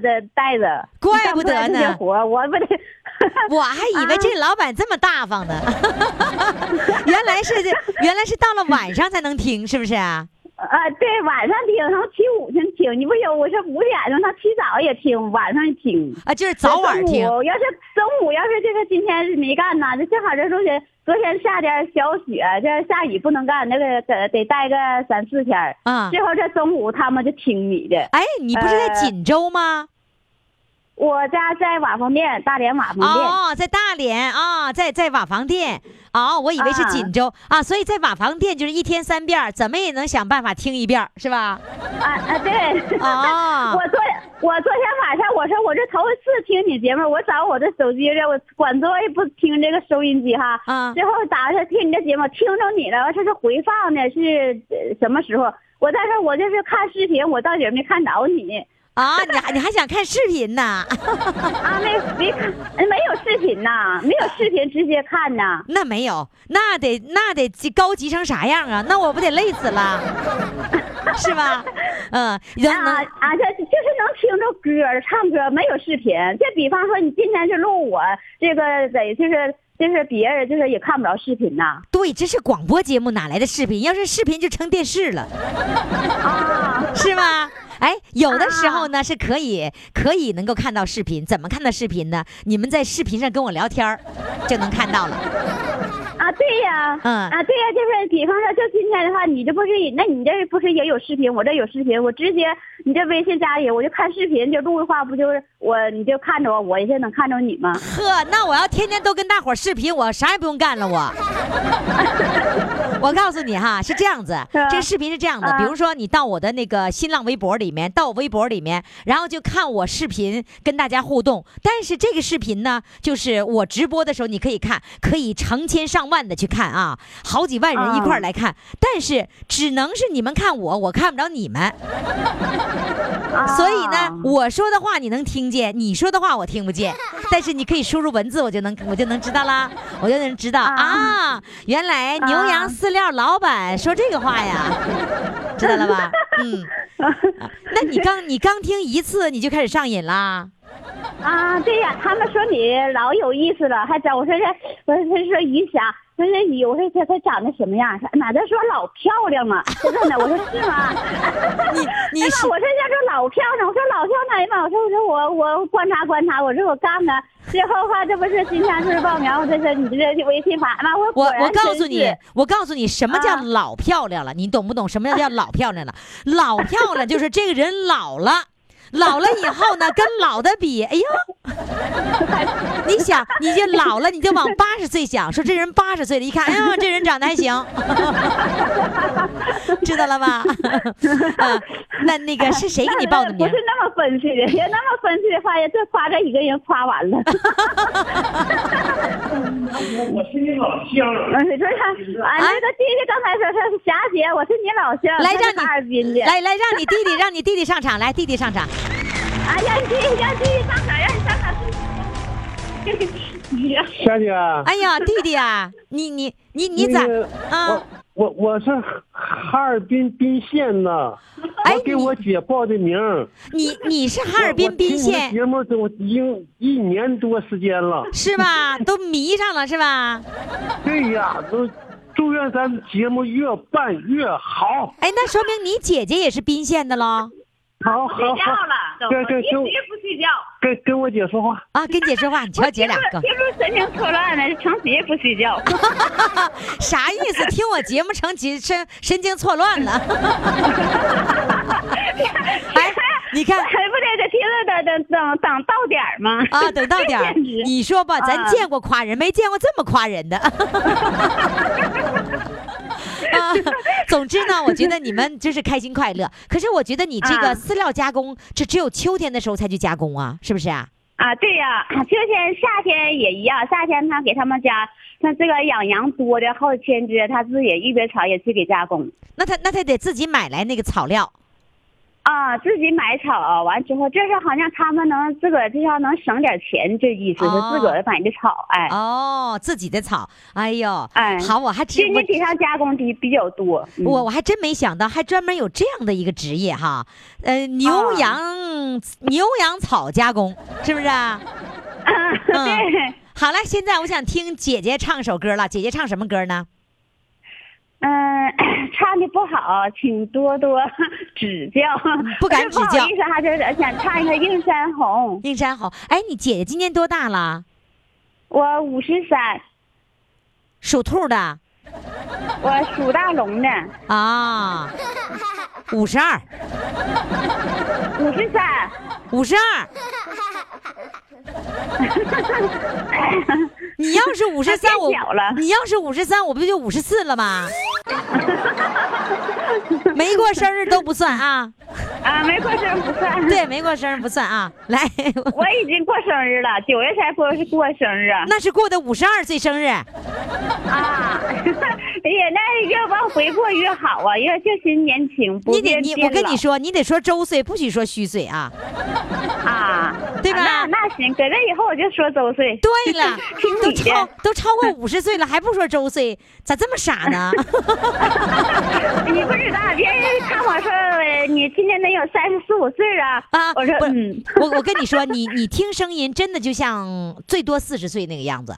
Speaker 9: 的袋子，
Speaker 1: 怪不得呢。
Speaker 9: 活我不得，
Speaker 1: 我还以为这老板这么大方呢，原来是原来是到了晚上才能听，是不是啊？
Speaker 9: 啊，对，晚上听，然后起五天听。你不有我是五点钟，他起早也听，晚上听
Speaker 1: 啊，就是早晚听。
Speaker 9: 要是中午，要是这个今天没干呢，这正好这昨天昨天下点小雪，这下雨不能干，那个得得待个三四天啊。最后这中午他们就听你的。
Speaker 1: 哎，你不是在锦州吗？
Speaker 9: 我家在瓦房店，大连瓦房店。
Speaker 1: 哦，在大连啊，在在瓦房店。哦，我以为是锦州啊，所以在瓦房店就是一天三遍，怎么也能想办法听一遍，是吧？
Speaker 9: 啊啊，对。哦。我昨我昨天晚上我说我这头一次听你节目，我找我的手机这我管作也不听这个收音机哈。啊。最后打开听你的节目，听着你了，这是回放的，是什么时候？我在这我就是看视频，我到底没看着你。
Speaker 1: 啊，你还你还想看视频呢？
Speaker 9: 啊，没没看，没有视频呐，没有视频直接看呢。
Speaker 1: 那没有，那得那得高级成啥样啊？那我不得累死了，是吧？嗯，啊
Speaker 9: 啊，这就是能听着歌唱歌，没有视频。就比方说，你今天就录我这个，得就是就是别人就是也看不着视频呐。
Speaker 1: 对，这是广播节目，哪来的视频？要是视频就成电视了，啊，是吗？哎，有的时候呢是可以可以能够看到视频，怎么看到视频呢？你们在视频上跟我聊天就能看到了。
Speaker 9: 啊，对呀，嗯，啊，对呀，就是比方说，就今天的话，你这不是，那你这不是也有视频？我这有视频，我直接你这微信加里，我就看视频，就录的话，不就是我你就看着我，我也能看着你吗？
Speaker 1: 呵，那我要天天都跟大伙视频，我啥也不用干了，我。我告诉你哈，是这样子，这个视频是这样的，比如说你到我的那个新浪微博里面，到我微博里面，然后就看我视频跟大家互动。但是这个视频呢，就是我直播的时候你可以看，可以成千上万的去看啊，好几万人一块来看。但是只能是你们看我，我看不着你们。所以呢，我说的话你能听见，你说的话我听不见。但是你可以输入文字，我就能我就能知道啦，我就能知道啊，原来牛羊饲料老板说这个话呀，知道了吧？嗯，那你刚你刚听一次你就开始上瘾啦？
Speaker 9: 啊，对呀，他们说你老有意思了，还找我说这，我说他说于霞。说那你，我说他他长得什么样？哪在说老漂亮嘛？真的，我说是吗？
Speaker 1: 你你
Speaker 9: 我说要说老漂亮，我说老漂亮哎妈？我说我说我我观察观察，我说我干看。最后话这不是今天就是报名，我这是你这微信发吗？
Speaker 1: 我我我告诉你，我告诉你什么叫老漂亮了？你懂不懂什么叫叫老漂亮了？老漂亮就是这个人老了。老了以后呢，跟老的比，哎呦，你想，你就老了，你就往八十岁想，说这人八十岁了，一看，哎呦，这人长得还行，知道了吧？啊，那那个是谁给你报的名？
Speaker 9: 不是那么分析的，要那么分析的话，这夸这一个人夸完了。
Speaker 10: 我是你老乡。
Speaker 9: 你说他，啊，那个弟弟刚才说是霞姐，我是你老乡，
Speaker 1: 来让你
Speaker 9: 哈尔滨的，
Speaker 1: 来来让你弟弟，让你弟弟上场，来弟弟上场。
Speaker 9: 哎呀，弟弟，弟弟上场，让你上场。
Speaker 10: 霞姐。
Speaker 1: 哎呀，弟弟啊，你你你你咋
Speaker 10: 啊？我我是哈尔滨宾县的，我给我姐报的名。
Speaker 1: 你你是哈尔滨宾县？
Speaker 10: 节目都已经一年多时间了，
Speaker 1: 是吧？都迷上了是吧？
Speaker 10: 对呀，都祝愿咱节目越办越好。
Speaker 1: 哎，那说明你姐姐也是宾县的喽？
Speaker 10: 好，好，好，
Speaker 9: 跟跟跟，不睡觉，
Speaker 10: 跟跟我姐说话。
Speaker 1: 啊，跟姐说话，你瞧姐俩个，
Speaker 9: 听着神经错乱了，成谁也不睡觉，
Speaker 1: 啥意思？听我节目成几神神经错乱了？哎，你看，
Speaker 9: 不得得听着等等等等到点吗？
Speaker 1: 啊，等到点 你说吧，咱见过夸人，没见过这么夸人的。啊，总之呢，我觉得你们就是开心快乐。可是我觉得你这个饲料加工，这只有秋天的时候才去加工啊，是不是啊？
Speaker 9: 啊，对呀，秋天、夏天也一样。夏天他给他们家，像这个养羊多的好几千只，他自己一边草也去给加工。
Speaker 1: 那他那他得自己买来那个草料。
Speaker 9: 啊，自己买草完之后，这是好像他们能自个儿，这样能省点钱，这意思是自个儿买的草，哎。
Speaker 1: 哦，自己的草，哎呦，
Speaker 9: 哎，
Speaker 1: 好，我还
Speaker 9: 真天体上加工的比较多，
Speaker 1: 我我还真没想到，还专门有这样的一个职业哈，呃，牛羊牛羊草加工，是不是啊？
Speaker 9: 对。
Speaker 1: 好了，现在我想听姐姐唱首歌了，姐姐唱什么歌呢？
Speaker 9: 嗯，唱的不好，请多多 指教。
Speaker 1: 不敢指教。不
Speaker 9: 好意思，哈，就是想唱一个《映山红》。
Speaker 1: 映山红，哎，你姐姐今年多大了？
Speaker 9: 我五十三。
Speaker 1: 属兔的。
Speaker 9: 我属大龙的。
Speaker 1: 啊。五十二。
Speaker 9: 五十三。
Speaker 1: 五十二。你要是五十三，我你要是五十三，我不就五十四了吗？没过生日都不算啊！
Speaker 9: 啊，没过生日不算。
Speaker 1: 对，没过生日不算啊！来，
Speaker 9: 我已经过生日了，九月才过是过生日。
Speaker 1: 那是过的五十二岁生日。啊！
Speaker 9: 哎呀，那越往回过越好啊，越就心年轻。
Speaker 1: 你得你，我跟你说，你得说周岁，不许说虚岁啊。
Speaker 9: 啊，
Speaker 1: 对吧？
Speaker 9: 那那行，搁这以后我就说周岁。
Speaker 1: 对了，都超都超过五十岁了，还不说周岁，咋这么傻呢？
Speaker 9: 你不知道，别人看我说你今年得有三十四五岁啊？啊，我说嗯，
Speaker 1: 我我跟你说，你你听声音真的就像最多四十岁那个样子。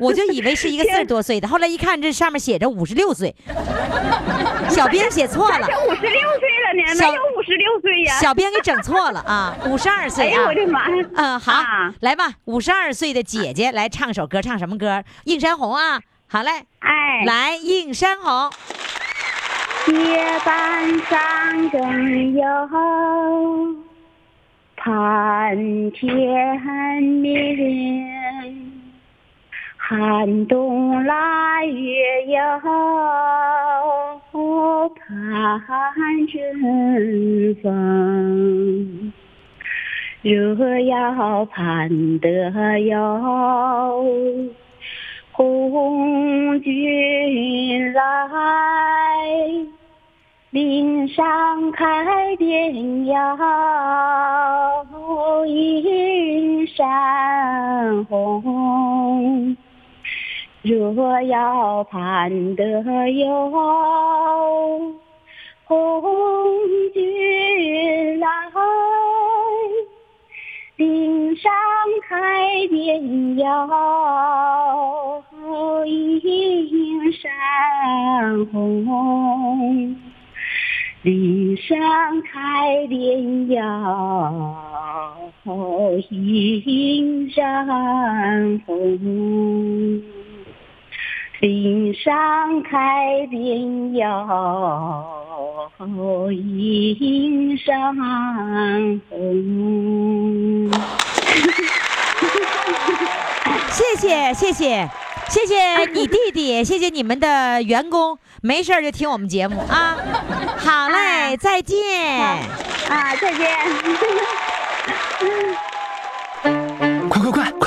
Speaker 1: 我就以为是一个四十多岁的，后来一看这上面写着五十六岁，小编写错了，
Speaker 9: 五十六岁了呢，没有五十六岁呀，
Speaker 1: 小编给整错了啊，五十二岁
Speaker 9: 啊，哎我的妈，
Speaker 1: 嗯好，来吧，五十二岁的姐姐来唱首歌，唱什么歌？映山红啊，好嘞，
Speaker 9: 哎，
Speaker 1: 来映山红，
Speaker 9: 铁板上更有盼天明。寒冬腊月遥，盼春风。若要盼得哟红军来，岭上开遍哟，映山红。若要盼得有红军来，岭上开遍哟，映山红。岭上开遍哟，映山红。岭上开遍哟，映山红。
Speaker 1: 谢谢谢谢谢谢你弟弟，谢谢你们的员工，没事就听我们节目啊。好嘞，再见。
Speaker 9: 啊，再见。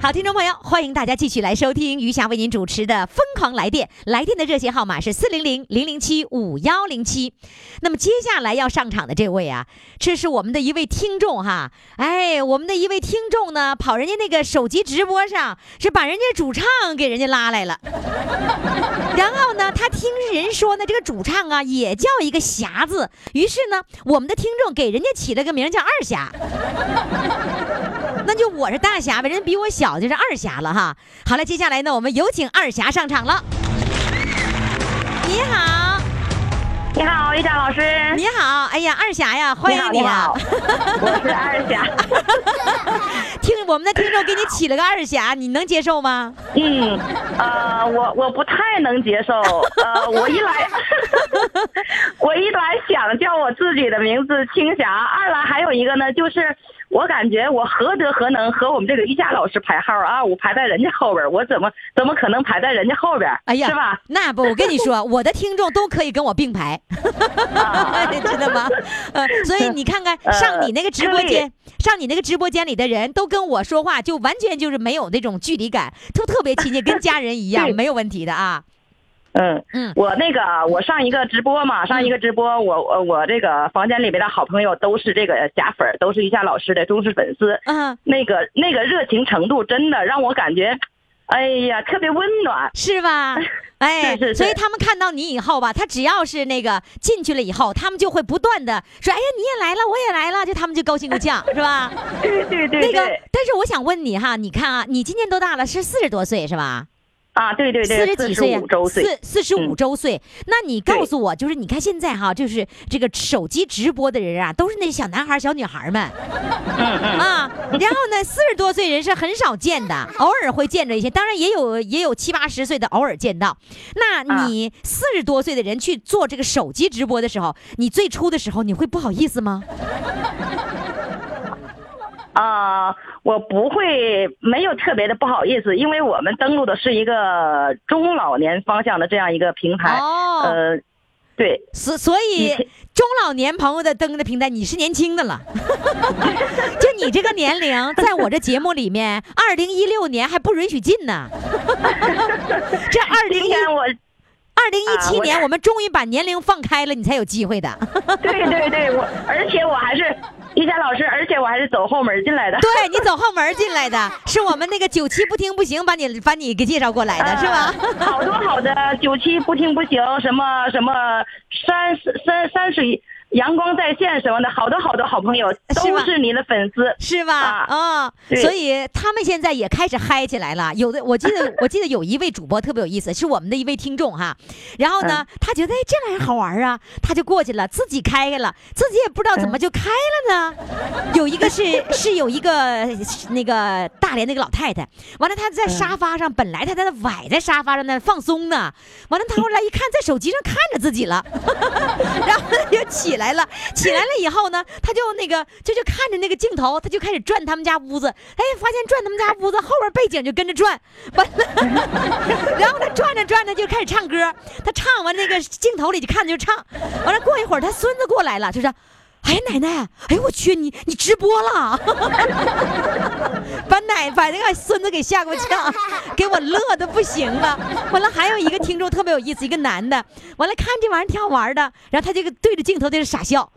Speaker 1: 好，听众朋友，欢迎大家继续来收听余霞为您主持的《疯狂来电》，来电的热线号码是四零零零零七五幺零七。那么接下来要上场的这位啊，这是我们的一位听众哈，哎，我们的一位听众呢，跑人家那个手机直播上，是把人家主唱给人家拉来了。然后呢，他听人说呢，这个主唱啊也叫一个霞”字，于是呢，我们的听众给人家起了个名叫二侠。那就我是大侠呗，人比我小就是二侠了哈。好了，接下来呢，我们有请二侠上场了。你好，
Speaker 11: 你好，玉霞老师。
Speaker 1: 你好，哎呀，二侠呀，欢迎你
Speaker 11: 啊！我是二侠。
Speaker 1: 听我们的听众给你起了个二霞，你能接受吗？
Speaker 11: 嗯，呃，我我不太能接受。呃，我一来，我一来想叫我自己的名字青霞，二来还有一个呢，就是。我感觉我何德何能和我们这个瑜伽老师排号啊？我排在人家后边，我怎么怎么可能排在人家后边？哎呀，是吧？
Speaker 1: 那不，我跟你说，我的听众都可以跟我并排，知道吗？呃，所以你看看，上你那个直播间，上你那个直播间里的人都跟我说话，就完全就是没有那种距离感，都特别亲切，跟家人一样，没有问题的啊。
Speaker 11: 嗯嗯，我那个我上一个直播嘛，上一个直播，我我我这个房间里面的好朋友都是这个假粉，都是一下老师的忠实粉丝。嗯，那个那个热情程度真的让我感觉，哎呀，特别温暖，
Speaker 1: 是吧？
Speaker 11: 哎，是是。
Speaker 1: 所以他们看到你以后吧，他只要是那个进去了以后，他们就会不断的说，哎呀，你也来了，我也来了，就他们就高兴的叫，是吧？
Speaker 11: 对对对。
Speaker 1: 那个，但是我想问你哈，你看啊，你今年多大了？是四十多岁是吧？
Speaker 11: 啊，对对对，四十
Speaker 1: 几岁呀，
Speaker 11: 四
Speaker 1: 四十五周岁。那你告诉我，就是你看现在哈，就是这个手机直播的人啊，都是那些小男孩、小女孩们，啊，然后呢，四十多岁人是很少见的，偶尔会见着一些，当然也有也有七八十岁的偶尔见到。那你四十多岁的人去做这个手机直播的时候，你最初的时候你会不好意思吗？
Speaker 11: 啊。我不会，没有特别的不好意思，因为我们登录的是一个中老年方向的这样一个平台。哦，呃，对，
Speaker 1: 所所以中老年朋友的登的平台，你是年轻的了。就你这个年龄，在我这节目里面，二零一六年还不允许进呢。这二零年
Speaker 11: 我，
Speaker 1: 二零一七年，我们终于把年龄放开了，你才有机会的。
Speaker 11: 对对对，我而且我还是。一佳老师，而且我还是走后门进来的。
Speaker 1: 对你走后门进来的，是我们那个九七不听不行，把你把你给介绍过来的，是吧？
Speaker 11: 好多好的九七不听不行，什么什么三三三十一。阳光在线什么的，好多好多好朋友都是你的粉丝，
Speaker 1: 是吧？啊，所以他们现在也开始嗨起来了。有的，我记得 我记得有一位主播特别有意思，是我们的一位听众哈。然后呢，他觉得哎这玩意儿好玩啊，他就过去了，自己开开了，自己也不知道怎么就开了呢。有一个是 是有一个那个大连那个老太太，完了她在沙发上，本来她在那崴在沙发上那放松呢，完了她后来一看在手机上看着自己了，然后就起。来了，起来了以后呢，他就那个就就看着那个镜头，他就开始转他们家屋子，哎，发现转他们家屋子后边背景就跟着转，完了，然后他转着转着就开始唱歌，他唱完那个镜头里就看着就唱，完了过一会儿他孙子过来了，就说。哎，奶奶！哎，我去，你你直播了，把奶把那个孙子给吓够呛，给我乐的不行了。完了，还有一个听众特别有意思，一个男的，完了看这玩意儿挺好玩的，然后他就对着镜头在这傻笑，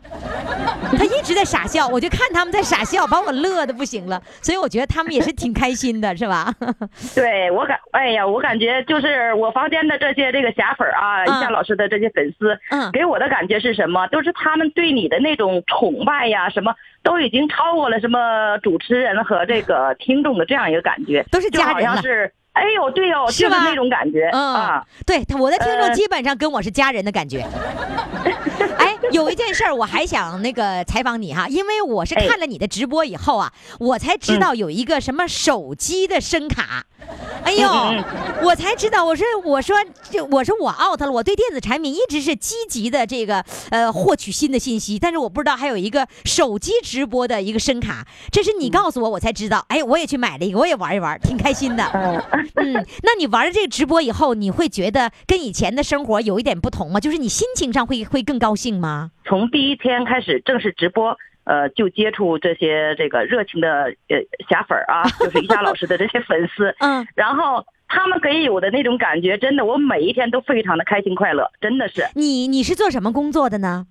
Speaker 1: 他一直在傻笑，我就看他们在傻笑，把我乐的不行了。所以我觉得他们也是挺开心的，是吧？
Speaker 11: 对我感，哎呀，我感觉就是我房间的这些这个侠粉啊，夏老师的这些粉丝，嗯，给我的感觉是什么？都是他们对你的那种。崇拜呀，什么都已经超过了什么主持人和这个听众的这样一个感觉，
Speaker 1: 都是家人
Speaker 11: 了。是，哎呦，对哦，
Speaker 1: 是
Speaker 11: 吧？那种感觉，嗯，
Speaker 1: 对，我的听众基本上跟我是家人的感觉。哎，有一件事儿我还想那个采访你哈，因为我是看了你的直播以后啊，我才知道有一个什么手机的声卡。哎呦，我才知道，我说我说就我说我 out 了，我对电子产品一直是积极的这个呃获取新的信息，但是我不知道还有一个手机直播的一个声卡，这是你告诉我我才知道，哎，我也去买了一个，我也玩一玩，挺开心的。嗯，那你玩了这个直播以后，你会觉得跟以前的生活有一点不同吗？就是你心情上会会更高兴吗？
Speaker 11: 从第一天开始正式直播。呃，就接触这些这个热情的呃侠粉啊，就是瑜伽老师的这些粉丝，嗯，然后他们给我的那种感觉，真的，我每一天都非常的开心快乐，真的是。
Speaker 1: 你你是做什么工作的呢？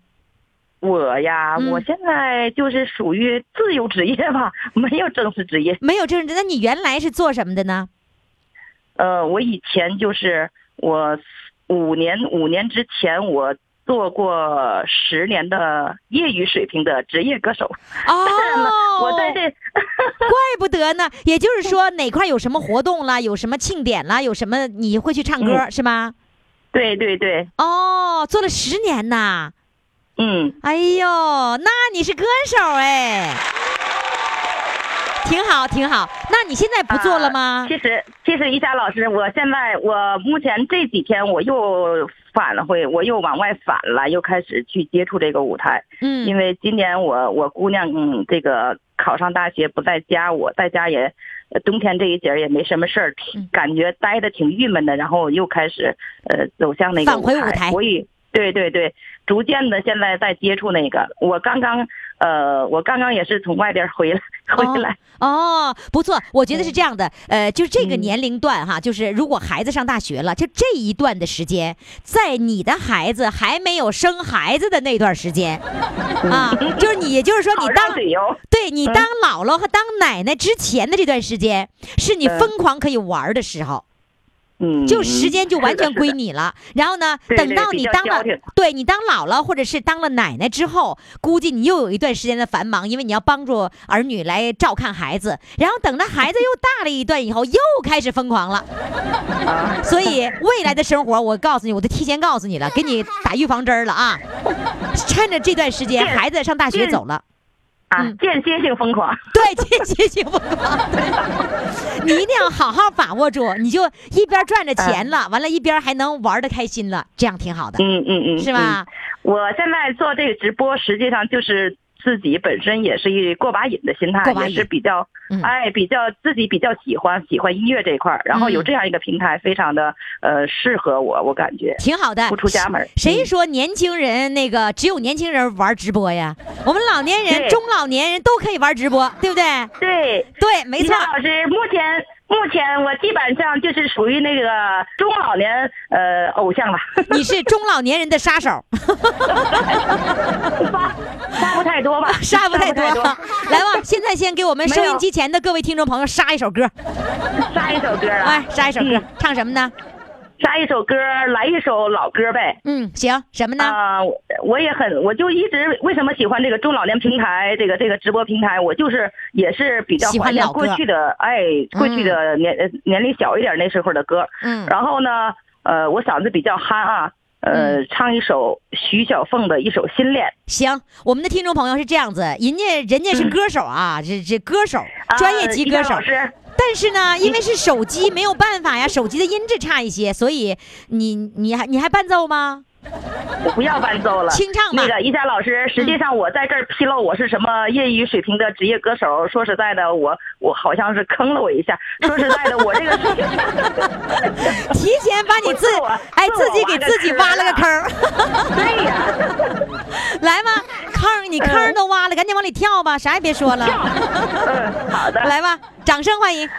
Speaker 11: 我呀，我现在就是属于自由职业吧，没有正式职业。
Speaker 1: 没有正式，那你原来是做什么的呢？
Speaker 11: 呃，我以前就是我五年五年之前我。做过十年的业余水平的职业歌手哦，我在这，
Speaker 1: 怪不得呢。也就是说，哪块有什么活动啦，有什么庆典啦，有什么你会去唱歌是吗？
Speaker 11: 对对对。
Speaker 1: 哦，做了十年呐。
Speaker 11: 嗯。
Speaker 1: 哎呦，那你是歌手哎。挺好，挺好。那你现在不做了吗？
Speaker 11: 其实，其实，一霞老师，我现在我目前这几天我又返回，我又往外反了，又开始去接触这个舞台。
Speaker 1: 嗯。
Speaker 11: 因为今年我我姑娘这个考上大学不在家，我在家也冬天这一节也没什么事儿，感觉待的挺郁闷的，然后又开始呃走向那个
Speaker 1: 舞台。
Speaker 11: 所以，对对对，逐渐的现在在接触那个。我刚刚。呃，我刚刚也是从外边回来回来。
Speaker 1: 哦，不错，我觉得是这样的，呃，就这个年龄段哈，就是如果孩子上大学了，就这一段的时间，在你的孩子还没有生孩子的那段时间，啊，就是你，也就是说你当对你当姥姥和当奶奶之前的这段时间，是你疯狂可以玩的时候。就时间就完全归你了。然后呢，等到你当了，对你当姥姥或者是当了奶奶之后，估计你又有一段时间的繁忙，因为你要帮助儿女来照看孩子。然后等到孩子又大了一段以后，又开始疯狂了。所以未来的生活，我告诉你，我都提前告诉你了，给你打预防针了啊！趁着这段时间，孩子上大学走了。
Speaker 11: 啊，间歇性疯狂，
Speaker 1: 对，间歇性疯狂，你一定要好好把握住，你就一边赚着钱了，完了，一边还能玩的开心了，这样挺好的，
Speaker 11: 嗯嗯嗯，
Speaker 1: 是吧？
Speaker 11: 我现在做这个直播，实际上就是。自己本身也是一过把瘾的心态，也是比较，哎，比较自己比较喜欢喜欢音乐这一块儿，然后有这样一个平台，非常的呃适合我，我感觉
Speaker 1: 挺好的。
Speaker 11: 不出家门，
Speaker 1: 谁说年轻人那个只有年轻人玩直播呀？我们老年人、中老年人都可以玩直播，对不对？
Speaker 11: 对
Speaker 1: 对，没错。
Speaker 11: 老师，目前。目前我基本上就是属于那个中老年呃偶像吧。
Speaker 1: 你是中老年人的杀手。
Speaker 11: 杀 杀不太多吧？
Speaker 1: 杀不太多。来吧，现在先给我们收音机前的各位听众朋友杀一首歌。
Speaker 11: 杀一首歌啊！
Speaker 1: 哎，杀一首歌，唱什么呢？
Speaker 11: 杀一首歌，来一首老歌呗。
Speaker 1: 嗯，行，什么呢？
Speaker 11: 啊，我也很，我就一直为什么喜欢这个中老年平台，这个这个直播平台，我就是也是比较怀念过去的，哎，过去的年年龄小一点那时候的歌。
Speaker 1: 嗯。
Speaker 11: 然后呢，呃，我嗓子比较憨啊，呃，唱一首徐小凤的一首《心恋》。
Speaker 1: 行，我们的听众朋友是这样子，人家人家是歌手啊，这这歌手，专业级歌手。但是呢，因为是手机，没有办法呀，手机的音质差一些，所以你你还你还伴奏吗？
Speaker 11: 我不要伴奏了，
Speaker 1: 清唱
Speaker 11: 那个一佳老师，实际上我在这儿披露我是什么业余水平的职业歌手。说实在的，我我好像是坑了我一下。说实在的，我这个
Speaker 1: 提前把你自哎自己给自己挖了个坑。
Speaker 11: 对呀，
Speaker 1: 来吧，坑你坑都挖了，赶紧往里跳吧，啥也别说了。
Speaker 11: 嗯，好的，
Speaker 1: 来吧，掌声欢迎。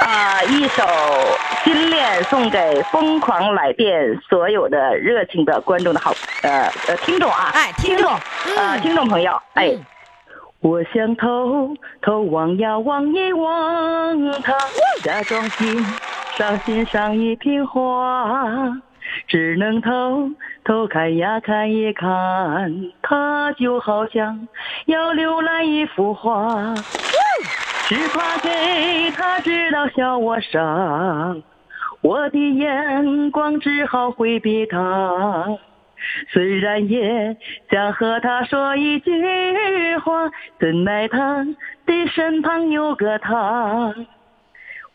Speaker 11: 啊，一首《心恋》送给疯狂来电所有的热情的观众的好呃呃听众啊，
Speaker 1: 哎，听众
Speaker 11: 啊，听众朋友，哎，我想偷偷望呀望一望他，假装欣赏欣赏一瓶花，只能偷偷看呀看一看，他就好像要浏览一幅画。只怕给他知道笑我傻，我的眼光只好回避他。虽然也想和他说一句话，怎奈他的身旁有个他。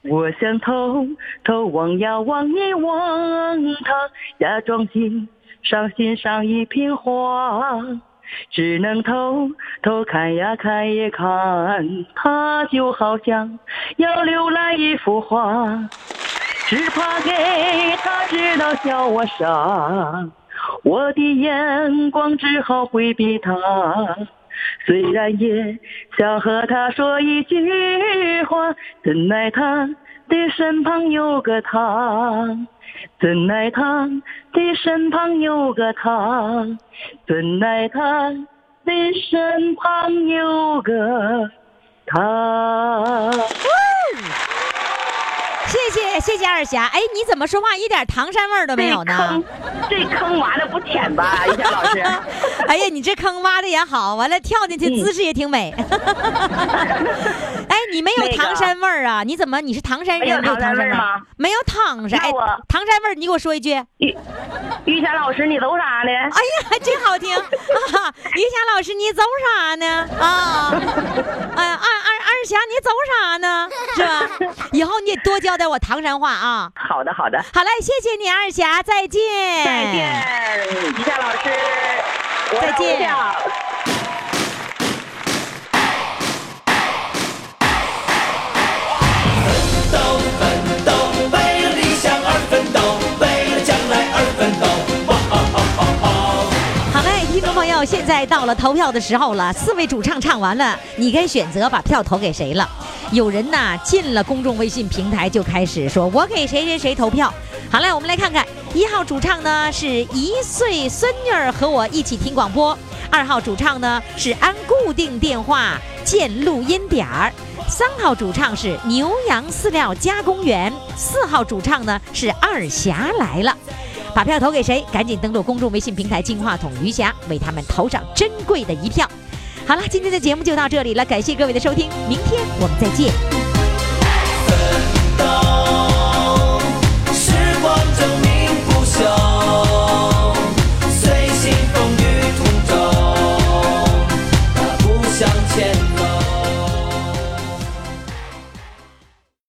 Speaker 11: 我想偷偷望呀望一望他，假装欣赏欣赏一瓶花。只能偷偷看呀看一看，他就好像要浏览一幅画，只怕给他知道笑我傻，我的眼光只好回避他。虽然也想和他说一句话，怎奈他的身旁有个他。怎奈他的身旁有个他，怎奈他的身旁有个他。
Speaker 1: 谢谢谢谢二霞，哎，你怎么说话一点唐山味儿都没有
Speaker 11: 呢？这坑挖的不浅吧，一霞老师？
Speaker 1: 哎呀，你这坑挖的也好，完了跳进去姿势也挺美。哎，你没有唐山味儿啊？你怎么你是唐山人？没有唐山味儿吗？没有唐山。我唐山味儿，你给我说一句。
Speaker 11: 于于霞老师，你走啥呢？哎
Speaker 1: 呀，真好听啊！于霞老师，你走啥呢？啊，哎，二二二霞，你走啥呢？是吧？以后你得多教教我唐山话啊。
Speaker 11: 好的，好的。
Speaker 1: 好嘞，谢谢你，二霞，再见。
Speaker 11: 再见，于霞老师。
Speaker 1: 再见。现在到了投票的时候了，四位主唱唱完了，你该选择把票投给谁了。有人呢进了公众微信平台就开始说：“我给谁谁谁投票。”好嘞，我们来看看一号主唱呢是一岁孙女儿和我一起听广播，二号主唱呢是按固定电话建录音点儿，三号主唱是牛羊饲料加工员，四号主唱呢是二霞来了。把票投给谁？赶紧登录公众微信平台“金话筒余霞”，为他们投上珍贵的一票。好了，今天的节目就到这里了，感谢各位的收听，明天我们再见。奋斗，时光证明不朽。